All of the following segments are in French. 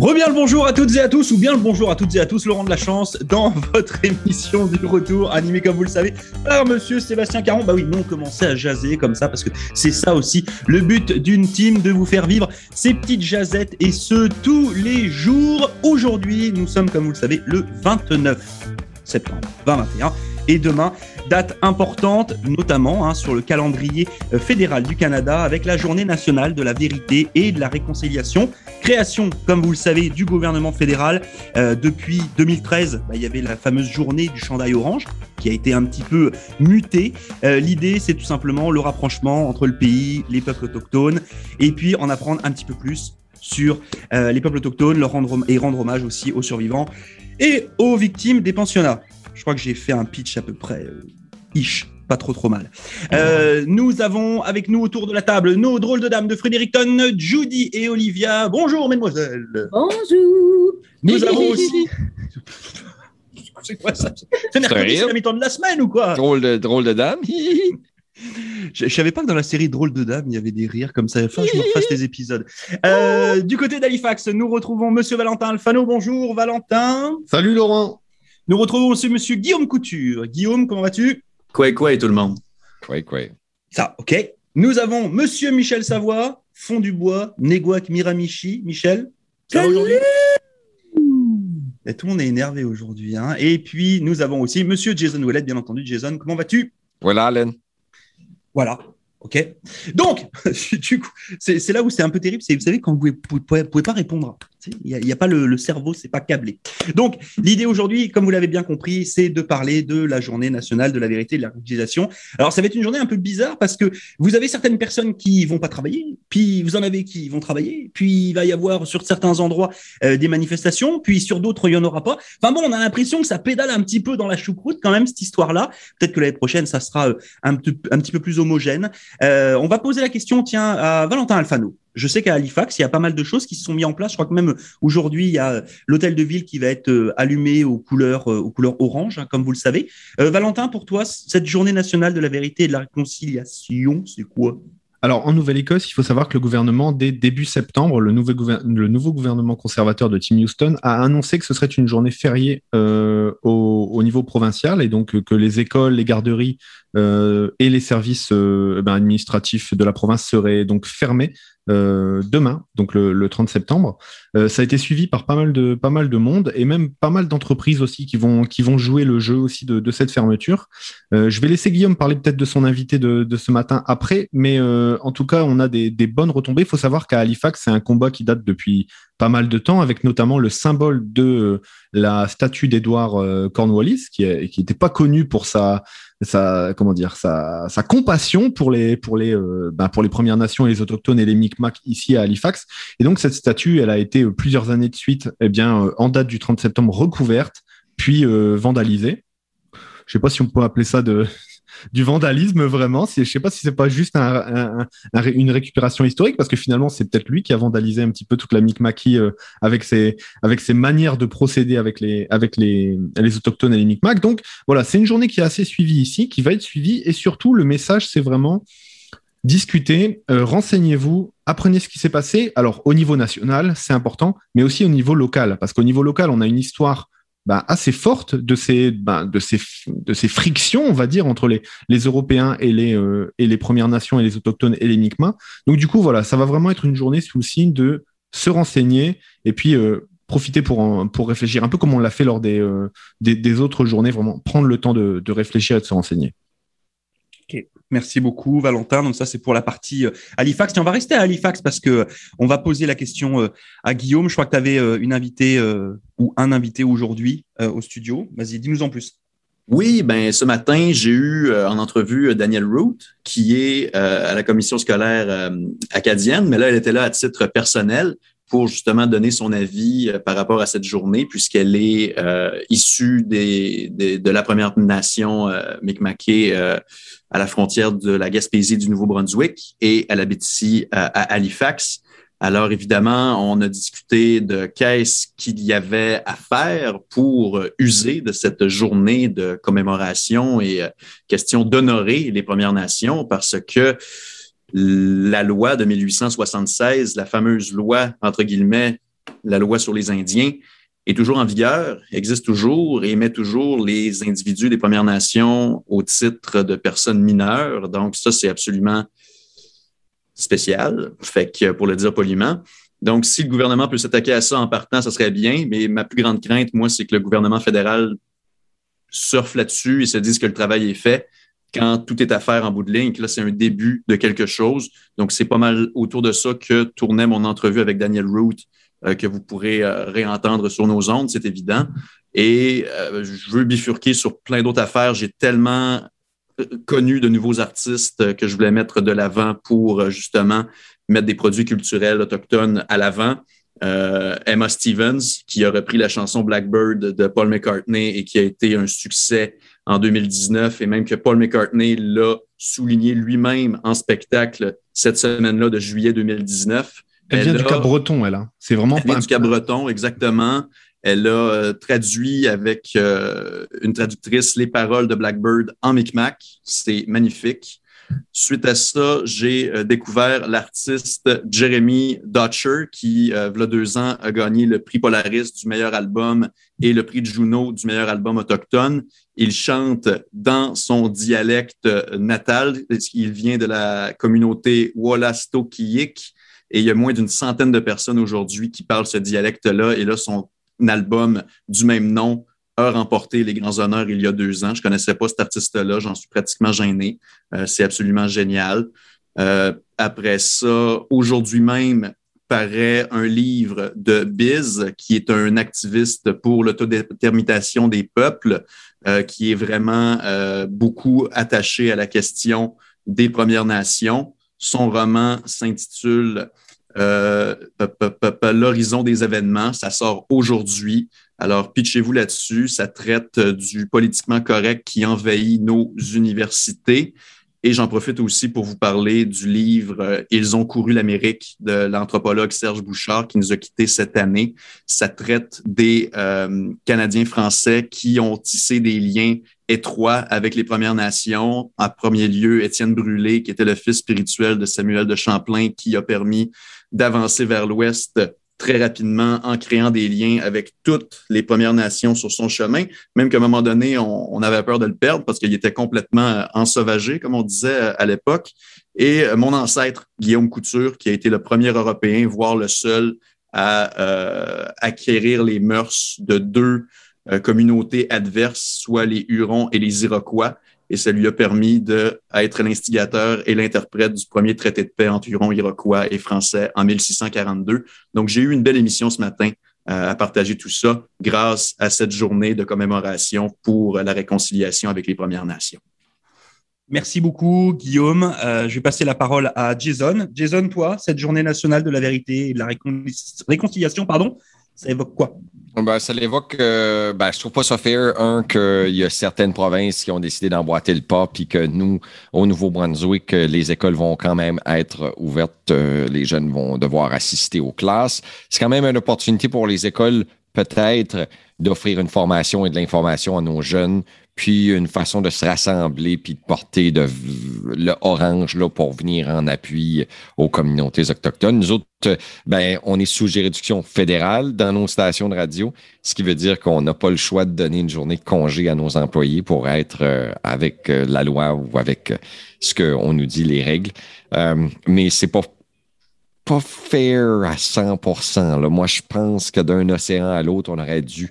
Reviens le bonjour à toutes et à tous, ou bien le bonjour à toutes et à tous, Laurent de la Chance, dans votre émission du retour, animée comme vous le savez par monsieur Sébastien Caron. Bah oui, non, commencez à jaser comme ça, parce que c'est ça aussi le but d'une team, de vous faire vivre ces petites jazettes, et ce, tous les jours. Aujourd'hui, nous sommes, comme vous le savez, le 29 septembre 2021, et demain, date importante, notamment hein, sur le calendrier euh, fédéral du Canada, avec la journée nationale de la vérité et de la réconciliation. Création, comme vous le savez, du gouvernement fédéral. Euh, depuis 2013, bah, il y avait la fameuse journée du chandail orange, qui a été un petit peu mutée. Euh, L'idée, c'est tout simplement le rapprochement entre le pays, les peuples autochtones, et puis en apprendre un petit peu plus sur euh, les peuples autochtones, leur rendre, et rendre hommage aussi aux survivants et aux victimes des pensionnats. Je crois que j'ai fait un pitch à peu près euh, ish, pas trop trop mal. Euh, nous avons avec nous autour de la table nos drôles de dames de Fredericton, Judy et Olivia. Bonjour mesdemoiselles. Bonjour. Nous avons aussi. C'est quoi ça? C'est mercredi, c'est la mi-temps de la semaine ou quoi? Drôle de, drôle de dame. Je, je savais pas que dans la série Drôle de Dames, il y avait des rires comme ça. Enfin, je me refasse les épisodes. Euh, du côté d'Halifax, nous retrouvons Monsieur Valentin Alfano. Bonjour Valentin. Salut Laurent. Nous retrouvons aussi Monsieur Guillaume Couture. Guillaume, comment vas-tu? Quoi, quoi, et tout le monde? Oui, quoi. Ça, ok. Nous avons Monsieur Michel Savoie, Fond du Bois, Néguac Miramichi. Michel, ça va aujourd'hui? Et Tout le monde est énervé aujourd'hui. Hein. Et puis, nous avons aussi Monsieur Jason Ouellet, bien entendu. Jason, comment vas-tu? Voilà, Alain. Voilà. OK. Donc, c'est là où c'est un peu terrible. C'est, vous savez, quand vous ne pouvez, pas répondre, il n'y a, pas le, cerveau, c'est pas câblé. Donc, l'idée aujourd'hui, comme vous l'avez bien compris, c'est de parler de la journée nationale de la vérité et de la réconciliation. Alors, ça va être une journée un peu bizarre parce que vous avez certaines personnes qui vont pas travailler, puis vous en avez qui vont travailler, puis il va y avoir sur certains endroits euh, des manifestations, puis sur d'autres, il y en aura pas. Enfin bon, on a l'impression que ça pédale un petit peu dans la choucroute quand même, cette histoire-là. Peut-être que l'année prochaine, ça sera euh, un, petit- un petit peu plus homogène. Euh, on va poser la question, tiens, à Valentin Alfano. Je sais qu'à Halifax, il y a pas mal de choses qui se sont mises en place. Je crois que même aujourd'hui, il y a l'hôtel de ville qui va être euh, allumé aux couleurs, euh, aux couleurs orange, hein, comme vous le savez. Euh, Valentin, pour toi, cette journée nationale de la vérité et de la réconciliation, c'est quoi? Alors en Nouvelle-Écosse, il faut savoir que le gouvernement, dès début septembre, le, nouveau gouvernement conservateur de Tim Houston a annoncé que ce serait une journée fériée euh, au, au niveau provincial et donc euh, que les écoles, les garderies euh, et les services euh, eh ben, administratifs de la province seraient donc fermés euh, demain, donc le, le 30 septembre. Euh, ça a été suivi par pas mal de pas mal de monde et même pas mal d'entreprises aussi qui vont qui vont jouer le jeu aussi de, cette fermeture. Euh, je vais laisser Guillaume parler peut-être de son invité de, ce matin après, mais en tout cas, on a des, bonnes retombées. Il faut savoir qu'à Halifax, c'est un combat qui date depuis pas mal de temps, avec notamment le symbole de la statue d'Edward euh, Cornwallis, qui n'était pas connu pour sa sa comment dire sa, sa compassion pour les pour les ben, pour les Premières Nations et les autochtones et les Micmacs ici à Halifax. Et donc cette statue, elle a été euh, plusieurs années de suite, eh bien euh, en date du 30 septembre recouverte, puis vandalisée. Je sais pas si on peut appeler ça de du vandalisme vraiment. Je sais pas si c'est pas juste un, un- un- une récupération historique parce que finalement c'est peut-être lui qui a vandalisé un petit peu toute la Micmacie euh, avec ses manières de procéder avec les autochtones et les Micmacs. Donc voilà, c'est une journée qui est assez suivie ici, qui va être suivie et surtout le message c'est vraiment discutez, euh, renseignez-vous, apprenez ce qui s'est passé. Alors au niveau national, c'est important, mais aussi au niveau local parce qu'au niveau local, on a une histoire bah, assez forte de ces, bah, de, ces, de ces frictions, on va dire, entre les, les Européens et les, euh, et les Premières Nations et les Autochtones et les Mi'kmaq. Donc, du coup, voilà, ça va vraiment être une journée sous le signe de se renseigner et puis euh, profiter pour, pour réfléchir, un peu comme on l'a fait lors des, euh, des, des autres journées, vraiment prendre le temps de, de réfléchir et de se renseigner. Merci beaucoup, Valentin. Donc ça, c'est pour la partie euh, Halifax. Et on va rester à Halifax parce que euh, on va poser la question euh, à Guillaume. Je crois que tu avais une invitée euh, ou un invité aujourd'hui euh, au studio. Vas-y, dis-nous en plus. Oui, ben ce matin, j'ai eu euh, en entrevue euh, Danielle Root, qui est euh, à la commission scolaire euh, acadienne, mais là, elle était là à titre personnel pour justement donner son avis euh, par rapport à cette journée, puisqu'elle est euh, issue des, des- de la Première Nation euh, Mi'kmaqui euh, à la frontière de la Gaspésie du Nouveau-Brunswick, et elle habite ici à, Halifax. Alors évidemment, on a discuté de qu'est-ce qu'il y avait à faire pour user de cette journée de commémoration et question d'honorer les Premières Nations parce que la loi de 1876, la fameuse loi, entre guillemets, la loi sur les Indiens est toujours en vigueur, existe toujours et met toujours les individus des Premières Nations au titre de personnes mineures. Donc, ça, c'est absolument spécial, fait que pour le dire poliment. Donc, si le gouvernement peut s'attaquer à ça en partant, ça serait bien, mais ma plus grande crainte, moi, c'est que le gouvernement fédéral surfe là-dessus et se dise que le travail est fait quand tout est à faire en bout de ligne, que là, c'est un début de quelque chose. Donc, c'est pas mal autour de ça que tournait mon entrevue avec Daniel Root, euh, que vous pourrez euh, réentendre sur nos ondes, c'est évident. Et euh, je veux bifurquer sur plein d'autres affaires. J'ai tellement connu de nouveaux artistes que je voulais mettre de l'avant pour justement mettre des produits culturels autochtones à l'avant. Emma Stevens, qui a repris la chanson Blackbird de Paul McCartney et qui a été un succès en 2019 et même que Paul McCartney l'a souligné lui-même en spectacle cette semaine-là de juillet 2019. Elle, vient du Cap-Breton, elle. Hein. C'est vraiment elle vient du Cap-Breton, exactement. Elle a euh, traduit avec euh, une traductrice les paroles de Blackbird en Micmac. C'est magnifique. Suite à ça, j'ai euh, découvert l'artiste Jeremy Dutcher qui, il y a deux ans, a gagné le prix Polaris du meilleur album et le prix Juno du meilleur album autochtone. Il chante dans son dialecte natal. Il vient de la communauté Wolastoqiyik et il y a moins d'une centaine de personnes aujourd'hui qui parlent ce dialecte-là. Et là, son album du même nom a remporté les grands honneurs il y a deux ans. Je connaissais pas cet artiste-là, j'en suis pratiquement gêné. Euh, c'est absolument génial. Euh, après ça, aujourd'hui même, paraît un livre de Biz, qui est un activiste pour l'autodétermination des peuples, euh, qui est vraiment euh, beaucoup attaché à la question des Premières Nations. Son roman s'intitule euh, L'horizon des événements. Ça sort aujourd'hui. Alors, pitchez-vous là-dessus. Ça traite du politiquement correct qui envahit nos universités. Et j'en profite aussi pour vous parler du livre euh, Ils ont couru l'Amérique de l'anthropologue Serge Bouchard qui nous a quittés cette année. Ça traite des euh, Canadiens français qui ont tissé des liens étroits avec les Premières Nations. En premier lieu, Étienne Brûlé, qui était le fils spirituel de Samuel de Champlain, qui a permis d'avancer vers l'Ouest très rapidement en créant des liens avec toutes les Premières Nations sur son chemin, même qu'à un moment donné, on, avait peur de le perdre parce qu'il était complètement euh, ensauvagé, comme on disait euh, à l'époque. Et euh, mon ancêtre, Guillaume Couture, qui a été le premier Européen, voire le seul à acquérir les mœurs de deux communautés adverses, soit les Hurons et les Iroquois, et ça lui a permis d'être l'instigateur et l'interprète du premier traité de paix entre Hurons, Iroquois et Français en 1642. Donc, j'ai eu une belle émission ce matin euh, à partager tout ça grâce à cette journée de commémoration pour la réconciliation avec les Premières Nations. Merci beaucoup, Guillaume. Euh, je vais passer la parole à Jason. Jason, toi, cette journée nationale de la vérité et de la réconciliation, pardon, ça évoque quoi? Ben, ça l'évoque, euh, ben, je trouve pas ça fair, un, qu'il y a certaines provinces qui ont décidé d'emboîter le pas, puis que nous, au Nouveau-Brunswick, les écoles vont quand même être ouvertes, euh, les jeunes vont devoir assister aux classes. C'est quand même une opportunité pour les écoles, peut-être, d'offrir une formation et de l'information à nos jeunes puis une façon de se rassembler, puis de porter de, le orange là, pour venir en appui aux communautés autochtones. Nous autres, ben, on est sous juridiction fédérale dans nos stations de radio, ce qui veut dire qu'on n'a pas le choix de donner une journée de congé à nos employés pour être euh, avec euh, la loi ou avec euh, ce qu'on nous dit, les règles. mais c'est pas pas fair à 100%. Là. Moi, je pense que d'un océan à l'autre, on aurait dû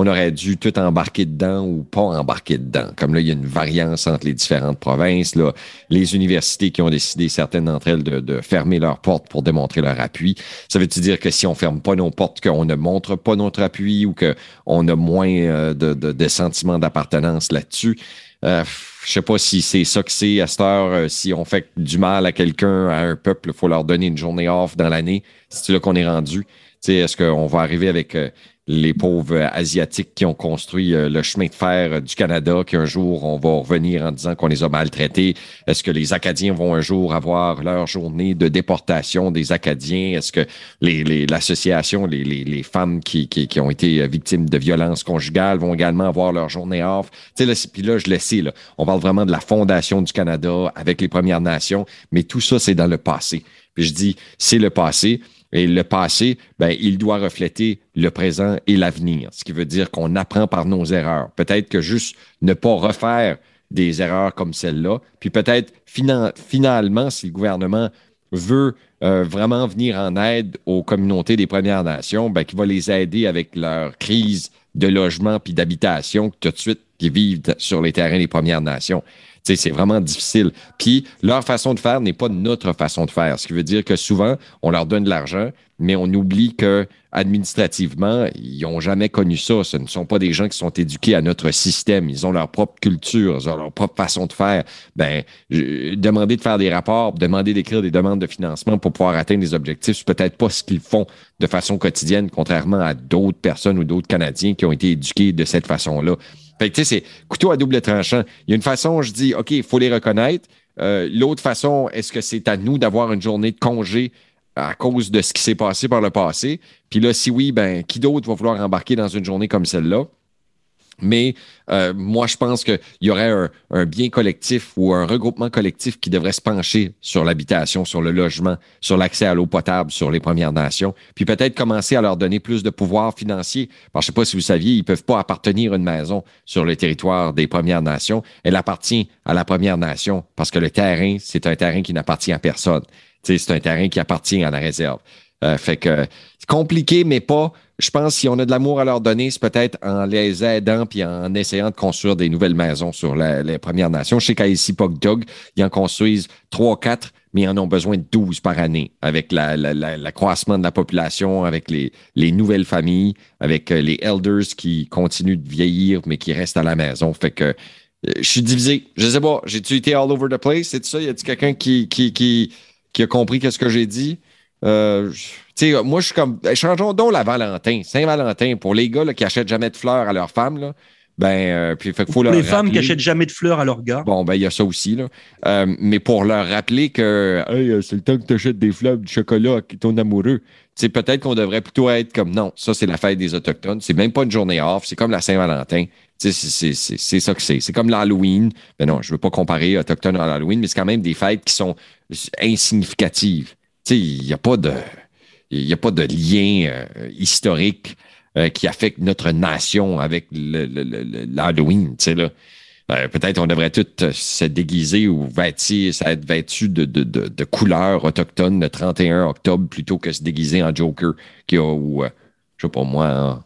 on aurait dû tout embarquer dedans ou pas embarquer dedans. Comme là, il y a une variance entre les différentes provinces. Là. Les universités qui ont décidé, certaines d'entre elles, de, fermer leurs portes pour démontrer leur appui. Ça veut-tu dire que si on ferme pas nos portes, qu'on ne montre pas notre appui ou qu'on a moins euh, de, de, sentiments d'appartenance là-dessus? Euh, je sais pas si c'est ça que c'est à cette heure. Euh, si on fait du mal à quelqu'un, à un peuple, il faut leur donner une journée off dans l'année. C'est là qu'on est rendu. Est-ce qu'on va arriver avec euh, les pauvres Asiatiques qui ont construit euh, le chemin de fer du Canada, qu'un jour on va revenir en disant qu'on les a maltraités? Est-ce que les Acadiens vont un jour avoir leur journée de déportation des Acadiens? Est-ce que l'association, les, les, les, femmes qui, qui, ont été victimes de violences conjugales vont également avoir leur journée off? Puis là, je le sais, là, on parle vraiment de la fondation du Canada avec les Premières Nations, mais tout ça, c'est dans le passé. Puis je dis, c'est le passé Et le passé, ben, il doit refléter le présent et l'avenir, ce qui veut dire qu'on apprend par nos erreurs. Peut-être que juste ne pas refaire des erreurs comme celle-là, puis peut-être finalement, si le gouvernement veut euh, vraiment venir en aide aux communautés des Premières Nations, ben, qui va les aider avec leur crise de logement puis d'habitation tout de suite qui vivent sur les terrains des Premières Nations. C'est vraiment difficile. Puis leur façon de faire n'est pas notre façon de faire, ce qui veut dire que souvent, on leur donne de l'argent, mais on oublie que administrativement, ils n'ont jamais connu ça. Ce ne sont pas des gens qui sont éduqués à notre système. Ils ont leur propre culture, ils ont leur propre façon de faire. Ben, demander de faire des rapports, demander d'écrire des demandes de financement pour pouvoir atteindre des objectifs, c'est peut-être pas ce qu'ils font de façon quotidienne, contrairement à d'autres personnes ou d'autres Canadiens qui ont été éduqués de cette façon-là. Fait que, tu sais, c'est couteau à double tranchant. Il y a une façon, je dis, OK, il faut les reconnaître. Euh, l'autre façon, est-ce que c'est à nous d'avoir une journée de congé à cause de ce qui s'est passé par le passé? Puis là, si oui, ben, qui d'autre va vouloir embarquer dans une journée comme celle-là? Mais euh, moi, je pense qu'il y aurait un, bien collectif ou un regroupement collectif qui devrait se pencher sur l'habitation, sur le logement, sur l'accès à l'eau potable, sur les Premières Nations, puis peut-être commencer à leur donner plus de pouvoir financier. Parce je ne sais pas si vous saviez, ils ne peuvent pas appartenir à une maison sur le territoire des Premières Nations. Elle appartient à la Première Nation parce que le terrain, c'est un terrain qui n'appartient à personne. C'est un terrain qui appartient à la réserve. Euh, fait que c'est compliqué, mais pas je pense si on a de l'amour à leur donner, c'est peut-être en les aidant puis en essayant de construire des nouvelles maisons sur les Premières Nations. Je sais qu'à ici, Dog, ils en construisent trois, quatre, mais ils en ont besoin de 12 par année avec l'accroissement de la population, avec les, les nouvelles familles, avec euh, les elders qui continuent de vieillir, mais qui restent à la maison. Fait que euh, je suis divisé. Je sais pas, j'ai-tu été all over the place? C'est ça? Y a-t-il quelqu'un qui, qui, qui, qui a compris qu'est-ce que j'ai dit? Euh, moi, je suis comme. Ben, changeons donc la Valentin. Saint-Valentin, pour les gars qui achètent jamais de fleurs à leurs femmes, là, ben, euh, puis fait faut pour les femmes qui achètent jamais de fleurs à leurs gars. Bon, ben, il y a ça aussi, là. Euh, mais pour leur rappeler que, hey, c'est le temps que tu achètes des fleurs, du chocolat à ton amoureux. sais, peut-être qu'on devrait plutôt être comme non, ça, c'est la fête des Autochtones. C'est même pas une journée off, c'est comme la Saint-Valentin. C'est ça que c'est. C'est comme l'Halloween. Ben non, je veux pas comparer Autochtone à l'Halloween, mais c'est quand même des fêtes qui sont insignificatives il n'y a pas de. Il a pas de lien euh, historique euh, qui affecte notre nation avec l'Halloween. Le, euh, peut-être on devrait tous se déguiser ou vêtir, être vêtu de, de, de, couleurs autochtones le 31 octobre plutôt que se déguiser en Joker qui a, ou, je sais pas moi,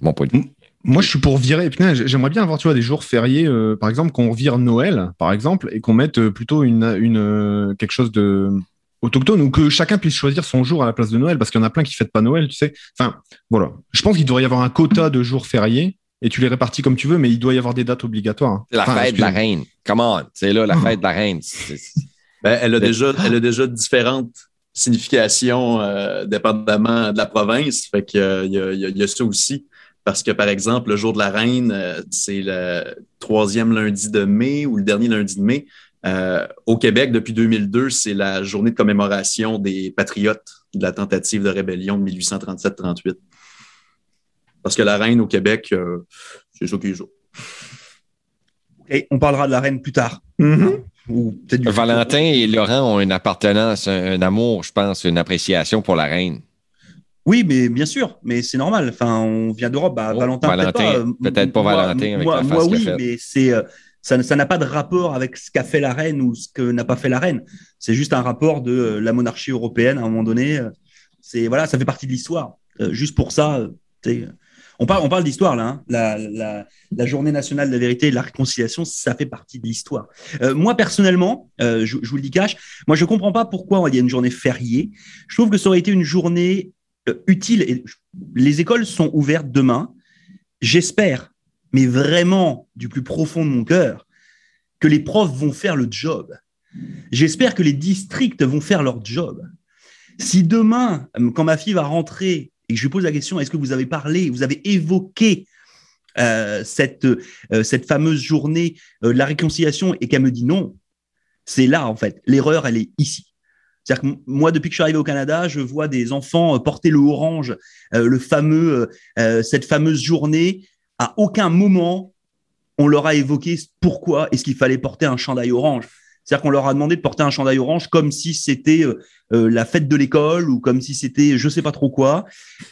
mon point de vue. Moi, je suis pour virer. J'aimerais bien avoir, des jours fériés, par exemple, qu'on vire Noël, par exemple, et qu'on mette plutôt une, une quelque chose de autochtone ou que chacun puisse choisir son jour à la place de Noël parce qu'il y en a plein qui fêtent pas Noël, tu sais. Enfin, voilà. Je pense qu'il devrait y avoir un quota de jours fériés et tu les répartis comme tu veux, mais il doit y avoir des dates obligatoires. Hein. La fête de la reine. Come on. C'est là, la fête de la reine. Ben, elle, a déjà, elle a déjà différentes significations euh, dépendamment de la province. Fait qu'il euh, y, a, y, a ça aussi. Parce que, par exemple, le jour de la reine, euh, c'est le troisième lundi de mai ou le dernier lundi de mai. Euh, au Québec, depuis 2002, c'est la journée de commémoration des patriotes de la tentative de rébellion de 1837-38. Parce que la reine au Québec, euh, c'est ça qui joue. Et on parlera de la reine plus tard. Mm-hmm. Valentin et Laurent ont une appartenance, un, amour, je pense, une appréciation pour la reine. Oui, mais bien sûr, mais c'est normal. Enfin, on vient d'Europe. Bah, Valentin, peut-être pas, Valentin avec la face moi oui, mais c'est ça n'a pas de rapport avec ce qu'a fait la reine ou ce que n'a pas fait la reine. C'est juste un rapport de euh, la monarchie européenne à un moment donné. Euh, c'est voilà, ça fait partie de l'histoire. Euh, juste pour ça, on parle, d'histoire là. Hein. La, journée nationale de la vérité et de la réconciliation, ça fait partie de l'histoire. moi personnellement, je, vous le dis cash, moi je comprends pas pourquoi il y a une journée fériée. Je trouve que ça aurait été une journée utile. Les écoles sont ouvertes demain. J'espère mais vraiment du plus profond de mon cœur, que les profs vont faire le job. J'espère que les districts vont faire leur job. Si demain, quand ma fille va rentrer et que je lui pose la question, est-ce que vous avez parlé, vous avez évoqué euh, cette, euh, cette fameuse journée euh, de la réconciliation et qu'elle me dit non, c'est là en fait. L'erreur, elle est ici. C'est-à-dire que moi, depuis que je suis arrivé au Canada, je vois des enfants porter le orange, le fameux, cette fameuse journée à aucun moment on leur a évoqué pourquoi est-ce qu'il fallait porter un chandail orange. C'est-à-dire qu'on leur a demandé de porter un chandail orange comme si c'était euh, euh, la fête de l'école ou comme si c'était je sais pas trop quoi.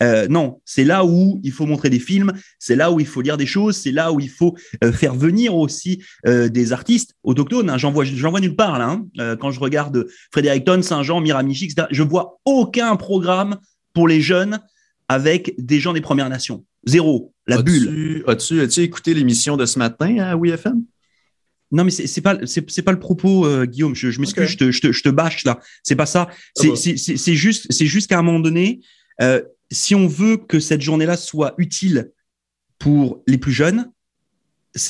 Euh, non, c'est là où il faut montrer des films, c'est là où il faut lire des choses, c'est là où il faut faire venir aussi des artistes autochtones. Hein. J'en vois, nulle part là. Hein. quand je regarde Frédéric Saint-Jean, Miramichi, etc., je vois aucun programme pour les jeunes avec des gens des Premières Nations. Zéro. La bulle. As-tu as écouté l'émission de ce matin à WFM? Non, mais c'est pas c'est pas le propos, euh, Guillaume. Je, m'excuse, je, te, je, te, je te bâche là. C'est pas ça. C'est ah juste c'est juste qu'à un moment donné, euh, si on veut que cette journée-là soit utile pour les plus jeunes,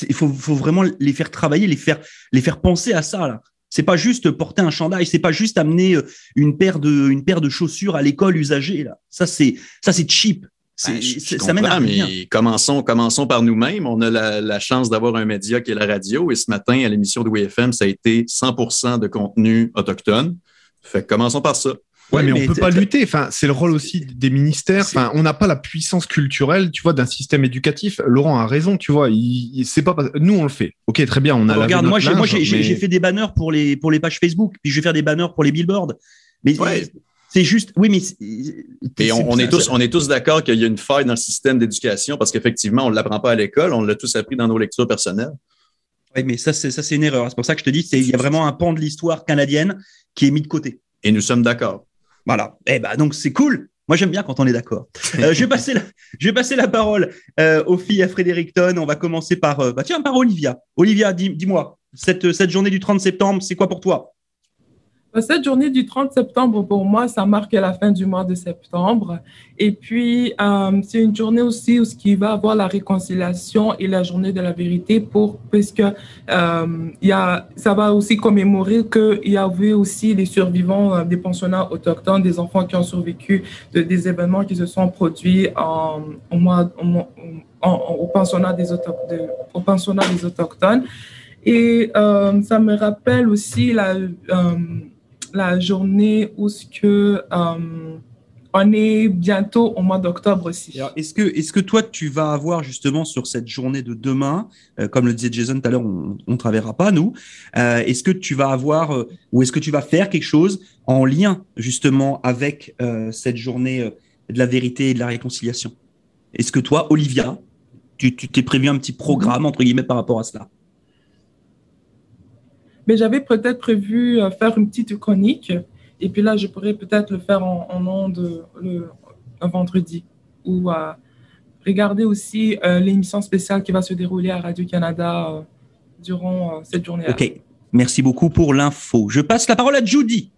il faut, faut, vraiment les faire travailler, les faire les faire penser à ça là. C'est pas juste porter un chandail, c'est pas juste amener euh, une paire de une paire de chaussures à l'école usagée là. Ça c'est ça c'est cheap. Ben, ça mène à rien. Mais commençons, commençons par nous-mêmes. On a la, chance d'avoir un média qui est la radio. Et ce matin, à l'émission de WFM, ça a été 100 de contenu autochtone. Fait commençons par ça. Ouais, mais, on peut pas lutter. Enfin, c'est le rôle aussi des ministères. Enfin, on n'a pas la puissance culturelle, tu vois, d'un système éducatif. Laurent a raison, tu vois. Il, c'est pas nous on le fait. Ok, très bien. On a. regarde, moi, j'ai, moi, j'ai, fait des banners pour les pour les pages Facebook, puis je vais faire des banners pour les billboards. Mais c'est juste, oui, mais. Et on, est tous, on est tous d'accord qu'il y a une faille dans le système d'éducation parce qu'effectivement, on ne l'apprend pas à l'école, on l'a tous appris dans nos lectures personnelles. Oui, mais ça, c'est, ça, c'est une erreur. C'est pour ça que je te dis, il y a vraiment un pan de l'histoire canadienne qui est mis de côté. Et nous sommes d'accord. Voilà. Eh ben, donc, c'est cool. Moi, j'aime bien quand on est d'accord. Euh, je, vais passer la, je vais passer la parole euh, aux filles à Fredericton. On va commencer par, euh, bah, tiens, par Olivia. Olivia, dis, dis-moi, cette, cette journée du 30 septembre, c'est quoi pour toi? Cette journée du 30 septembre, pour moi, ça marque la fin du mois de septembre. Et puis, euh, c'est une journée aussi où ce qui va avoir la réconciliation et la journée de la vérité pour, puisque euh, y a, ça va aussi commémorer qu'il y avait aussi des survivants euh, des pensionnats autochtones, des enfants qui ont survécu de, des événements qui se sont produits en, au, pensionnat des au pensionnat des autochtones. Et euh, ça me rappelle aussi la la journée où ce que euh, on est bientôt au mois d'octobre aussi. Est-ce que, toi, tu vas avoir justement sur cette journée de demain, euh, comme le disait Jason tout à l'heure, on ne travaillera pas, nous, euh, est-ce que tu vas avoir, ou est-ce que tu vas faire quelque chose en lien justement avec cette journée de la vérité et de la réconciliation? Est-ce que toi, Olivia, tu t'es prévu un petit programme, entre guillemets, par rapport à cela? Mais j'avais peut-être prévu euh, faire une petite chronique. Et puis là, je pourrais peut-être le faire en, en ondes le, un vendredi ou euh, regarder aussi euh, l'émission spéciale qui va se dérouler à Radio-Canada durant cette journée-là. OK. Merci beaucoup pour l'info. Je passe la parole à Judy.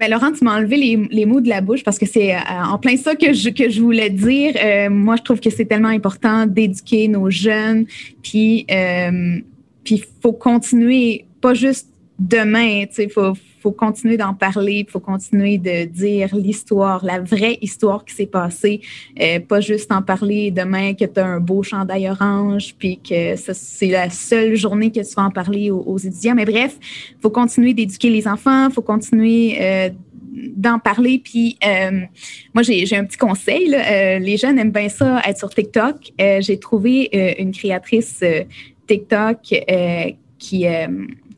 Ben, Laurent, tu m'as enlevé les, mots de la bouche parce que c'est euh, en plein ça que je, que je voulais dire. Euh, moi, je trouve que c'est tellement important d'éduquer nos jeunes. Puis, euh, il faut continuer, pas juste demain, il faut, faut continuer d'en parler, il faut continuer de dire l'histoire, la vraie histoire qui s'est passée, euh, pas juste en parler demain que tu as un beau chandail orange, puis que c'est la seule journée que tu vas en parler aux, étudiants. Mais bref, il faut continuer d'éduquer les enfants, il faut continuer euh, d'en parler. Puis euh, moi, j'ai un petit conseil. les jeunes aiment bien ça, être sur TikTok. j'ai trouvé une créatrice TikTok qui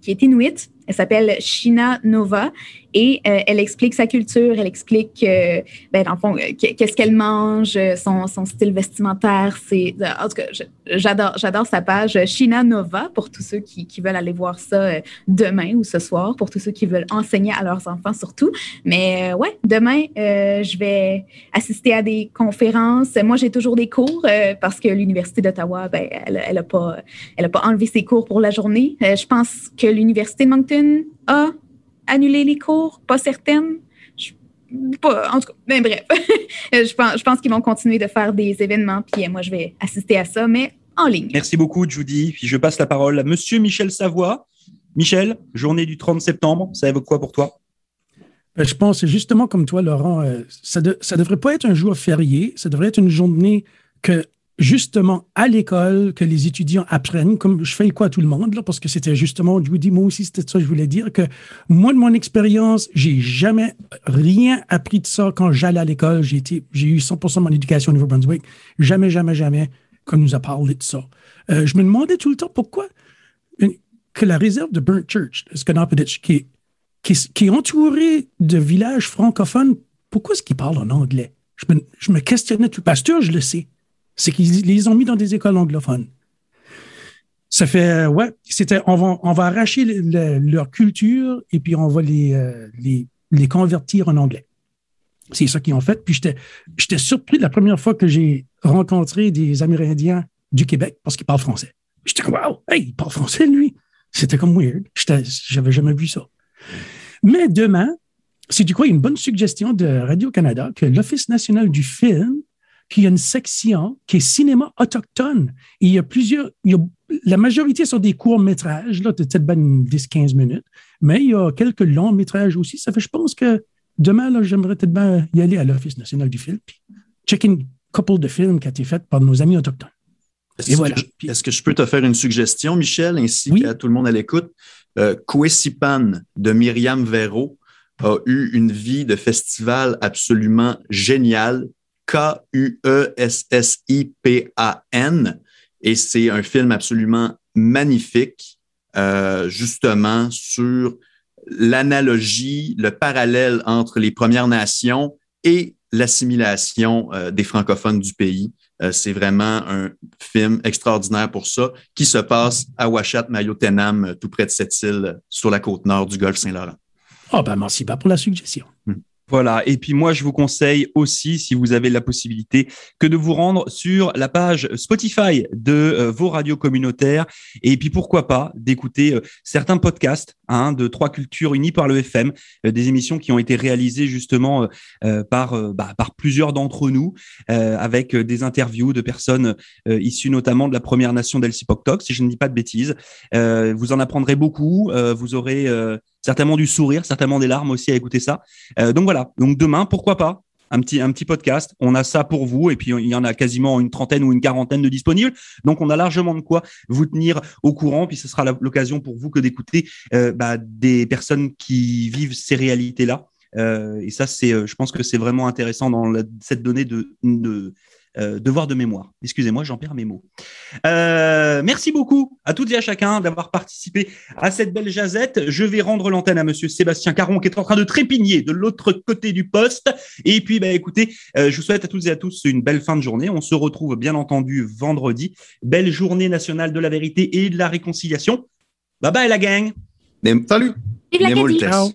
qui est inuite. Elle s'appelle Shina Nova et euh, elle explique sa culture, elle explique, euh, ben, dans le fond, euh, qu'est-ce qu'elle mange, son, son, style vestimentaire. C'est, en tout cas, j'adore, j'adore sa page Shina Nova pour tous ceux qui, veulent aller voir ça demain ou ce soir, pour tous ceux qui veulent enseigner à leurs enfants surtout. Mais ouais, demain, je vais assister à des conférences. Moi, j'ai toujours des cours parce que l'Université d'Ottawa, ben, elle n'a pas, elle a pas enlevé ses cours pour la journée. je pense que l'Université de Moncton a annuler les cours, pas certaine. pas, en tout cas, mais bref, je pense, je pense qu'ils vont continuer de faire des événements, puis euh, moi, je vais assister à ça, mais en ligne. Merci beaucoup, Judy. Puis je passe la parole à Monsieur Michel Savoie. Michel, journée du 30 septembre, ça évoque quoi pour toi? Ben, je pense, justement comme toi, Laurent, euh, ça ne devrait pas être un jour férié, ça devrait être une journée que justement à l'école que les étudiants apprennent, comme je fais quoi à tout le monde, là, parce que c'était justement, je vous dis, moi aussi, c'était ça que je voulais dire, que moi, de mon expérience, j'ai jamais rien appris de ça quand j'allais à l'école. J'ai j'ai eu 100% de mon éducation au Nouveau-Brunswick. Jamais, jamais, jamais qu'on nous a parlé de ça. Euh, je me demandais tout le temps pourquoi que la réserve de Burnt Church, de Skanopeditch, qui est, qui, qui est entourée de villages francophones, pourquoi est-ce qu'ils parlent en anglais? Je me, je me questionnais tout. Pasteur, je le sais. C'est qu'ils les ont mis dans des écoles anglophones. Ça fait, ouais, c'était, on va, on va arracher le- le- leur culture et puis on va les, euh, les, les convertir en anglais. C'est ça qu'ils ont fait. Puis j'étais, surpris la première fois que j'ai rencontré des Amérindiens du Québec parce qu'ils parlent français. J'étais comme, wow, hey, il parle français, lui. C'était comme weird. J'avais jamais vu ça. Mais demain, c'est du quoi une bonne suggestion de Radio-Canada que l'Office national du film, qui a une section qui est cinéma autochtone. Et il y a plusieurs, il y a- la majorité sont des courts-métrages, là, de peut-être ben 10-15 minutes, mais il y a quelques longs-métrages aussi. Ça fait, je pense que demain, là, j'aimerais peut-être bien y aller à l'Office national du film, puis checker une couple de films qui a été faits par nos amis autochtones. Est-ce Et voilà. que, que je peux te faire une suggestion, Michel, ainsi Oui. qu'à tout le monde à l'écoute? Euh, Kwesipan de Myriam Véro a eu une vie de festival absolument géniale. K-U-E-S-S-I-P-A-N. Et c'est un film absolument magnifique, euh, justement, sur l'analogie, le parallèle entre les Premières Nations et l'assimilation euh, des francophones du pays. Euh, c'est vraiment un film extraordinaire pour ça, qui se passe à Ouachat, Mayo-Tenam, tout près de cette île sur la côte nord du golfe Saint-Laurent. Ah, ben, merci pas pour la suggestion. Voilà. Et puis moi, je vous conseille aussi, si vous avez la possibilité, que de vous rendre sur la page Spotify de euh, vos radios communautaires. Et puis pourquoi pas d'écouter euh, certains podcasts hein, de Trois Cultures Unies par le FM, euh, des émissions qui ont été réalisées justement par bah, par plusieurs d'entre nous, avec des interviews de personnes issues notamment de la Première Nation d'Elsipogtok, si je ne dis pas de bêtises. Vous en apprendrez beaucoup. vous aurez certainement du sourire, certainement des larmes aussi à écouter ça. Euh, donc voilà. Donc demain, pourquoi pas un petit, un petit podcast. On a ça pour vous. Et puis, il y en a quasiment une trentaine ou une quarantaine de disponibles. Donc, on a largement de quoi vous tenir au courant. Puis, ce sera l'occasion pour vous que d'écouter euh, bah, des personnes qui vivent ces réalités-là. Euh, et ça, c'est, je pense que c'est vraiment intéressant dans cette donnée de, de euh, devoir de mémoire. Excusez-moi, j'en perds mes mots. Euh, merci beaucoup à toutes et à chacun d'avoir participé à cette belle jazette. Je vais rendre l'antenne à Monsieur Sébastien Caron qui est en train de trépigner de l'autre côté du poste. Et puis, bah, écoutez, euh, je vous souhaite à toutes et à tous une belle fin de journée. On se retrouve bien entendu vendredi. Belle journée nationale de la vérité et de la réconciliation. Bye bye la gang. Salut! Vive